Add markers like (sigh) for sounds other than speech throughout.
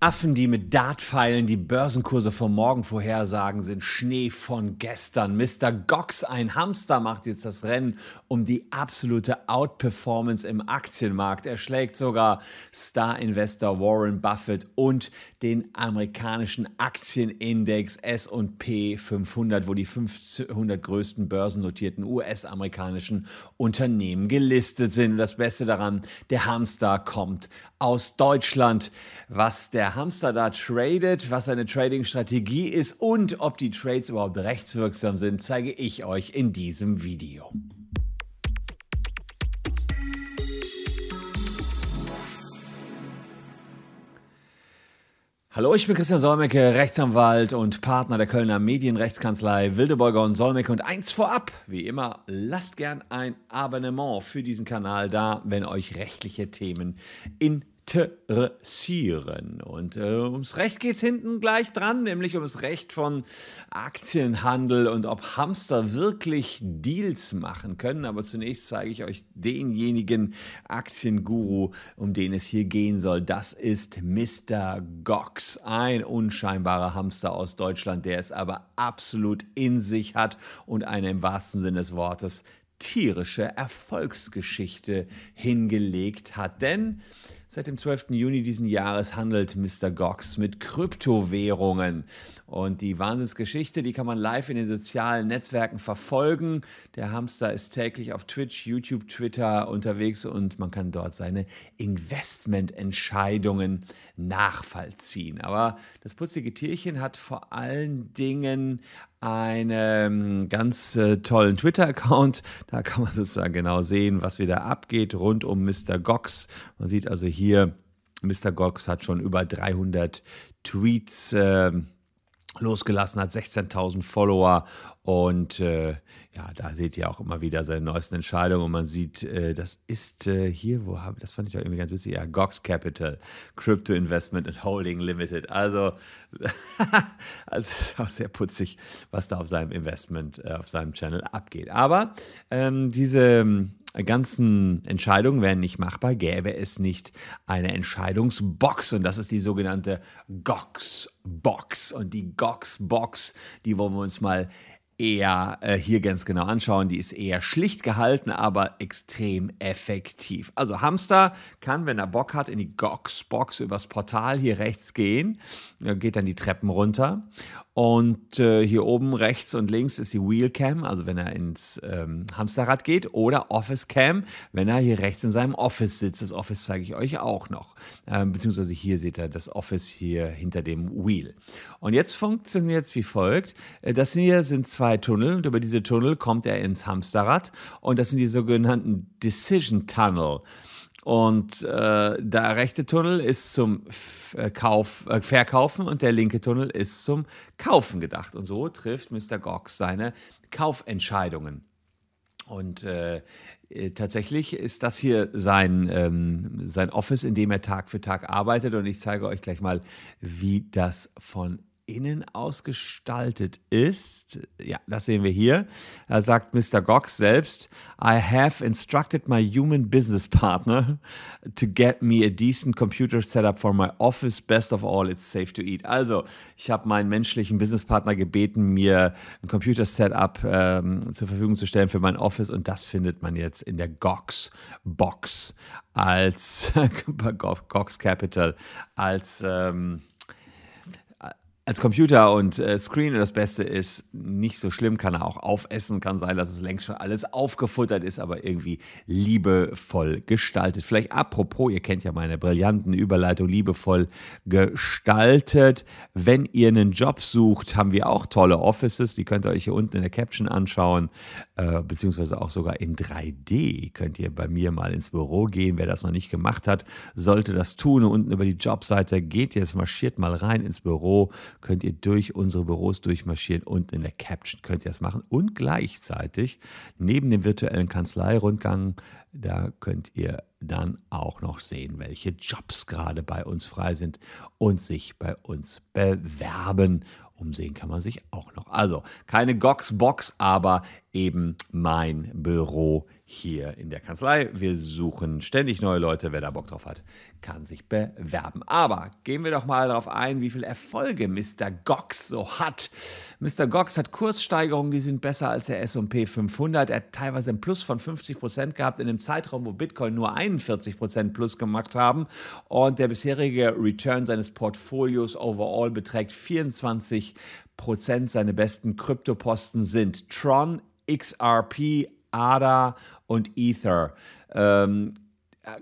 Affen, die mit Dartpfeilen die Börsenkurse vom Morgen vorhersagen, sind Schnee von gestern. Mr. Gox, ein Hamster, macht jetzt das Rennen um die absolute Outperformance im Aktienmarkt. Er schlägt sogar Star-Investor Warren Buffett und den amerikanischen Aktienindex S&P 500, wo die 500 größten börsennotierten US-amerikanischen Unternehmen gelistet sind. Und das Beste daran, der Hamster kommt aus Deutschland. Was der Hamster da tradet, was seine Trading-Strategie ist und ob die Trades überhaupt rechtswirksam sind, zeige ich euch in diesem Video. Hallo, ich bin Christian Solmecke, Rechtsanwalt und Partner der Kölner Medienrechtskanzlei Wildebeuger und Solmecke. Und eins vorab, wie immer, lasst gern ein Abonnement für diesen Kanal da, wenn euch rechtliche Themen in interessieren. Und äh, ums Recht geht es hinten gleich dran, nämlich ums Recht von Aktienhandel und ob Hamster wirklich Deals machen können. Aber zunächst zeige ich euch denjenigen Aktienguru, um den es hier gehen soll. Das ist Mr. Gox, ein unscheinbarer Hamster aus Deutschland, der es aber absolut in sich hat und eine im wahrsten Sinne des Wortes tierische Erfolgsgeschichte hingelegt hat. Denn Seit dem 12. Juni diesen Jahres handelt Mr. Gox mit Kryptowährungen. Und die Wahnsinnsgeschichte, die kann man live in den sozialen Netzwerken verfolgen. Der Hamster ist täglich auf Twitch, YouTube, Twitter unterwegs und man kann dort seine Investmententscheidungen nachvollziehen. Aber das putzige Tierchen hat vor allen Dingen einen ganz äh, tollen Twitter-Account. Da kann man sozusagen genau sehen, was wieder abgeht rund um Mr. Gox. Man sieht also hier, Mr. Gox hat schon über 300 Tweets. Äh, losgelassen hat, 16.000 Follower und äh, ja, da seht ihr auch immer wieder seine neuesten Entscheidungen und man sieht, äh, das ist äh, hier, wo habe das fand ich auch irgendwie ganz witzig, ja, Gox Capital, Crypto Investment and Holding Limited. Also, (laughs) also ist auch sehr putzig, was da auf seinem Investment, äh, auf seinem Channel abgeht. Aber ähm, diese ganzen Entscheidungen wären nicht machbar, gäbe es nicht eine Entscheidungsbox und das ist die sogenannte GOX-Box. Und die GOX-Box, die wollen wir uns mal eher äh, hier ganz genau anschauen. Die ist eher schlicht gehalten, aber extrem effektiv. Also Hamster kann, wenn er Bock hat, in die GOX-Box übers Portal hier rechts gehen, geht dann die Treppen runter und äh, hier oben rechts und links ist die Wheelcam, also wenn er ins ähm, Hamsterrad geht, oder Office Cam, wenn er hier rechts in seinem Office sitzt. Das Office zeige ich euch auch noch. Ähm, beziehungsweise hier seht ihr das Office hier hinter dem Wheel. Und jetzt funktioniert es wie folgt. Äh, das hier sind zwei Tunnel und über diese Tunnel kommt er ins Hamsterrad. Und das sind die sogenannten Decision Tunnel. Und äh, der rechte Tunnel ist zum äh, Kauf, äh, Verkaufen und der linke Tunnel ist zum Kaufen gedacht. Und so trifft Mr. Gox seine Kaufentscheidungen. Und äh, äh, tatsächlich ist das hier sein, ähm, sein Office, in dem er Tag für Tag arbeitet. Und ich zeige euch gleich mal, wie das von innen ausgestaltet ist. Ja, das sehen wir hier. Da sagt Mr. Gox selbst, I have instructed my human business partner to get me a decent computer setup for my office. Best of all, it's safe to eat. Also, ich habe meinen menschlichen Businesspartner gebeten, mir ein Computer Setup ähm, zur Verfügung zu stellen für mein Office und das findet man jetzt in der Gox Box als (laughs) Gox Capital als ähm, als Computer und äh, Screen das Beste ist, nicht so schlimm, kann er auch aufessen, kann sein, dass es längst schon alles aufgefuttert ist, aber irgendwie liebevoll gestaltet. Vielleicht apropos, ihr kennt ja meine brillanten Überleitung, liebevoll gestaltet. Wenn ihr einen Job sucht, haben wir auch tolle Offices, die könnt ihr euch hier unten in der Caption anschauen, äh, beziehungsweise auch sogar in 3D könnt ihr bei mir mal ins Büro gehen. Wer das noch nicht gemacht hat, sollte das tun. Unten über die Jobseite geht jetzt, marschiert mal rein ins Büro könnt ihr durch unsere Büros durchmarschieren und in der Caption könnt ihr das machen. Und gleichzeitig neben dem virtuellen Kanzleirundgang, da könnt ihr dann auch noch sehen, welche Jobs gerade bei uns frei sind und sich bei uns bewerben. Umsehen kann man sich auch noch. Also keine Gox-Box, aber eben mein Büro hier in der Kanzlei. Wir suchen ständig neue Leute. Wer da Bock drauf hat, kann sich bewerben. Aber gehen wir doch mal darauf ein, wie viele Erfolge Mr. Gox so hat. Mr. Gox hat Kurssteigerungen, die sind besser als der S&P 500. Er hat teilweise ein Plus von 50 Prozent gehabt in einem Zeitraum, wo Bitcoin nur 41 Prozent Plus gemacht haben. Und der bisherige Return seines Portfolios overall beträgt 24 Prozent. Seine besten Kryptoposten sind Tron, XRP, ADA und Ether. Ähm,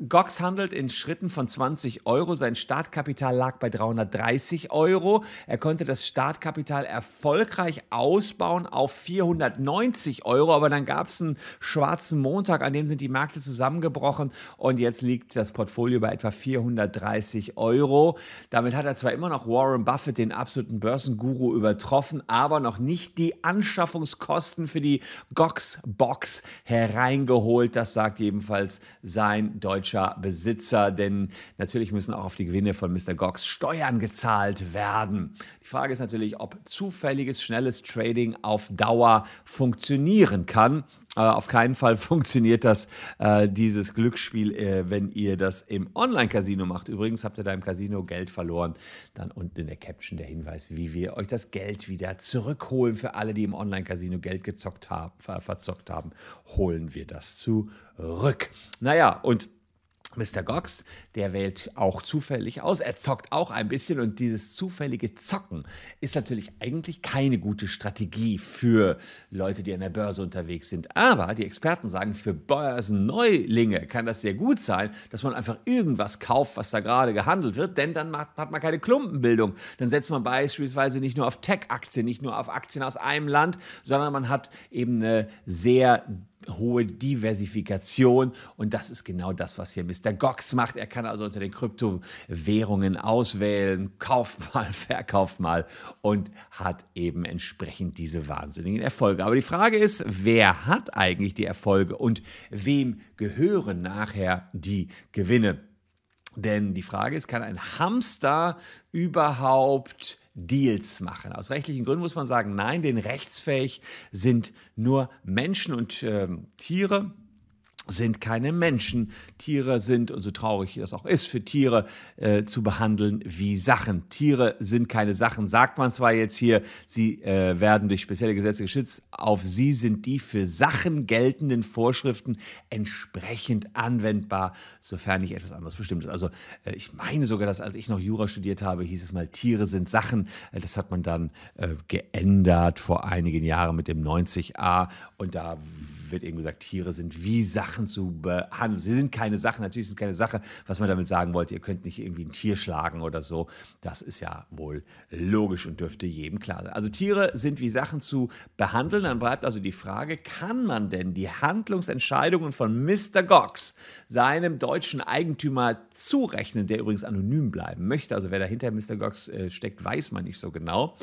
Gox handelt in Schritten von 20 Euro. Sein Startkapital lag bei 330 Euro. Er konnte das Startkapital erfolgreich ausbauen auf 490 Euro. Aber dann gab es einen schwarzen Montag, an dem sind die Märkte zusammengebrochen. Und jetzt liegt das Portfolio bei etwa 430 Euro. Damit hat er zwar immer noch Warren Buffett, den absoluten Börsenguru, übertroffen, aber noch nicht die Anschaffungskosten für die Gox-Box hereingeholt. Das sagt jedenfalls sein deutscher deutscher Besitzer, denn natürlich müssen auch auf die Gewinne von Mr. Gox Steuern gezahlt werden. Die Frage ist natürlich, ob zufälliges, schnelles Trading auf Dauer funktionieren kann. Äh, auf keinen Fall (laughs) funktioniert das, äh, dieses Glücksspiel, äh, wenn ihr das im Online-Casino macht. Übrigens habt ihr da im Casino Geld verloren. Dann unten in der Caption der Hinweis, wie wir euch das Geld wieder zurückholen. Für alle, die im Online-Casino Geld gezockt haben, ver verzockt haben, holen wir das zurück. Naja, und Mr. Gox, der wählt auch zufällig aus. Er zockt auch ein bisschen und dieses zufällige Zocken ist natürlich eigentlich keine gute Strategie für Leute, die an der Börse unterwegs sind. Aber die Experten sagen, für Börsenneulinge kann das sehr gut sein, dass man einfach irgendwas kauft, was da gerade gehandelt wird, denn dann hat man keine Klumpenbildung. Dann setzt man beispielsweise nicht nur auf Tech-Aktien, nicht nur auf Aktien aus einem Land, sondern man hat eben eine sehr hohe Diversifikation und das ist genau das, was hier Mr. Gox macht. Er kann also unter den Kryptowährungen auswählen, kauft mal, (laughs) verkauft mal und hat eben entsprechend diese wahnsinnigen Erfolge. Aber die Frage ist, wer hat eigentlich die Erfolge und wem gehören nachher die Gewinne? Denn die Frage ist, kann ein Hamster überhaupt Deals machen. Aus rechtlichen Gründen muss man sagen, nein, denn rechtsfähig sind nur Menschen und äh, Tiere sind keine Menschen. Tiere sind, und so traurig das auch ist, für Tiere äh, zu behandeln wie Sachen. Tiere sind keine Sachen, sagt man zwar jetzt hier, sie äh, werden durch spezielle Gesetze geschützt. Auf sie sind die für Sachen geltenden Vorschriften entsprechend anwendbar, sofern nicht etwas anderes bestimmt ist. Also äh, ich meine sogar, dass als ich noch Jura studiert habe, hieß es mal, Tiere sind Sachen. Äh, das hat man dann äh, geändert vor einigen Jahren mit dem 90a und da wird eben gesagt, Tiere sind wie Sachen zu behandeln. Sie sind keine Sachen, natürlich sind keine Sache, was man damit sagen wollte, ihr könnt nicht irgendwie ein Tier schlagen oder so. Das ist ja wohl logisch und dürfte jedem klar sein. Also Tiere sind wie Sachen zu behandeln. Dann bleibt also die Frage, kann man denn die Handlungsentscheidungen von Mr. Gox seinem deutschen Eigentümer zurechnen, der übrigens anonym bleiben möchte? Also wer dahinter Mr. Gox äh, steckt, weiß man nicht so genau.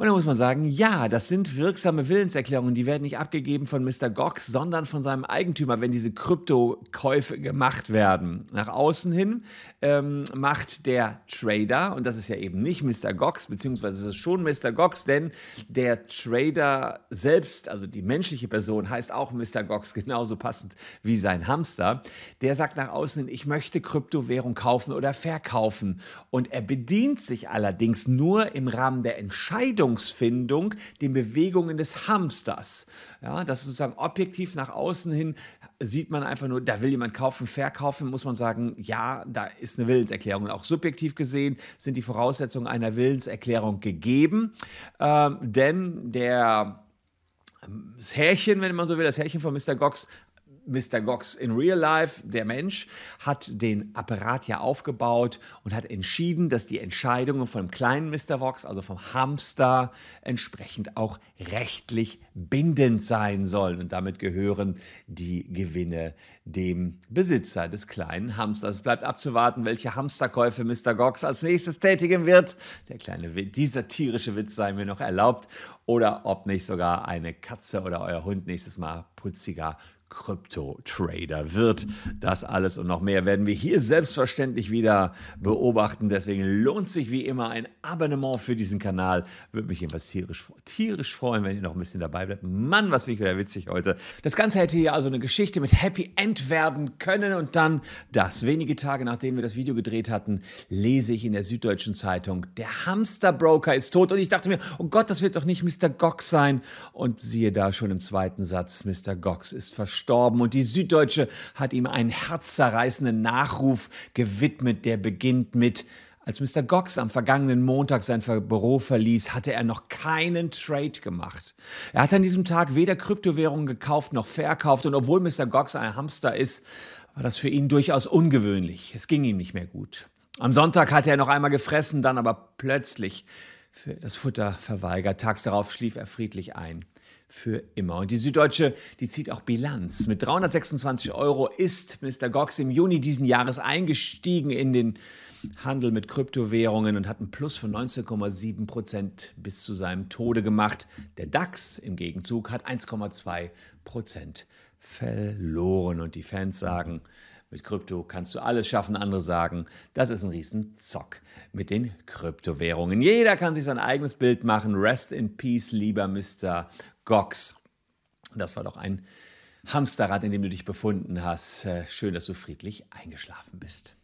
Und da muss man sagen, ja, das sind wirksame Willenserklärungen, die werden nicht abgegeben von Mr. Gox, sondern von seinem Eigentümer, wenn diese Kryptokäufe gemacht werden. Nach außen hin ähm, macht der Trader, und das ist ja eben nicht Mr. Gox, beziehungsweise es ist schon Mr. Gox, denn der Trader selbst, also die menschliche Person, heißt auch Mr. Gox, (laughs) genauso passend wie sein Hamster. Der sagt nach außen hin, ich möchte Kryptowährung kaufen oder verkaufen. Und er bedient sich allerdings nur im Rahmen der Entscheidung, Entscheidungsfindung den Bewegungen des Hamsters. Ja, das ist sozusagen objektiv nach außen hin sieht man einfach nur, da will jemand kaufen, verkaufen, muss man sagen, ja, da ist eine Willenserklärung. Und auch subjektiv gesehen sind die Voraussetzungen einer Willenserklärung gegeben, ähm, denn der das Härchen, wenn man so will, das Härchen von Mr. Gox Mr. Gox in Real Life, der Mensch, hat den Apparat ja aufgebaut und hat entschieden, dass die Entscheidungen vom kleinen Mr. Vox, also vom Hamster, entsprechend auch rechtlich bindend sein sollen. Und damit gehören die Gewinne dem Besitzer des kleinen Hamsters. Es bleibt abzuwarten, welche Hamsterkäufe Mr. Gox als nächstes tätigen wird. Der kleine, dieser tierische Witz sei mir noch erlaubt. Oder ob nicht sogar eine Katze oder euer Hund nächstes Mal putziger Krypto-Trader wird. Das alles und noch mehr werden wir hier selbstverständlich wieder beobachten. Deswegen lohnt sich wie immer ein Abonnement für diesen Kanal. Würde mich jedenfalls tierisch, tierisch freuen, wenn ihr noch ein bisschen dabei bleibt. Mann, was bin ich wieder witzig heute. Das Ganze hätte hier also eine Geschichte mit Happy End werden können und dann das. Wenige Tage nachdem wir das Video gedreht hatten, lese ich in der Süddeutschen Zeitung, der Hamsterbroker ist tot und ich dachte mir, oh Gott, das wird doch nicht Mr. Gox sein. Und siehe da schon im zweiten Satz, Mr. Gox ist verstorben gestorben und die Süddeutsche hat ihm einen herzzerreißenden Nachruf gewidmet, der beginnt mit als Mr. Gox am vergangenen Montag sein Büro verließ, hatte er noch keinen Trade gemacht. Er hat an diesem Tag weder Kryptowährungen gekauft noch verkauft und obwohl Mr. Gox ein Hamster ist, war das für ihn durchaus ungewöhnlich. Es ging ihm nicht mehr gut. Am Sonntag hatte er noch einmal gefressen, dann aber plötzlich für das Futter verweigert. Tags darauf schlief er friedlich ein für immer. Und die Süddeutsche, die zieht auch Bilanz. Mit 326 Euro ist Mr. Gox im Juni diesen Jahres eingestiegen in den Handel mit Kryptowährungen und hat einen Plus von 19,7 Prozent bis zu seinem Tode gemacht. Der DAX im Gegenzug hat 1,2 Prozent verloren. Und die Fans sagen, mit Krypto kannst du alles schaffen. Andere sagen, das ist ein Riesenzock mit den Kryptowährungen. Jeder kann sich sein eigenes Bild machen. Rest in Peace, lieber Mr. Gox. Das war doch ein Hamsterrad, in dem du dich befunden hast. Äh, schön, dass du friedlich eingeschlafen bist.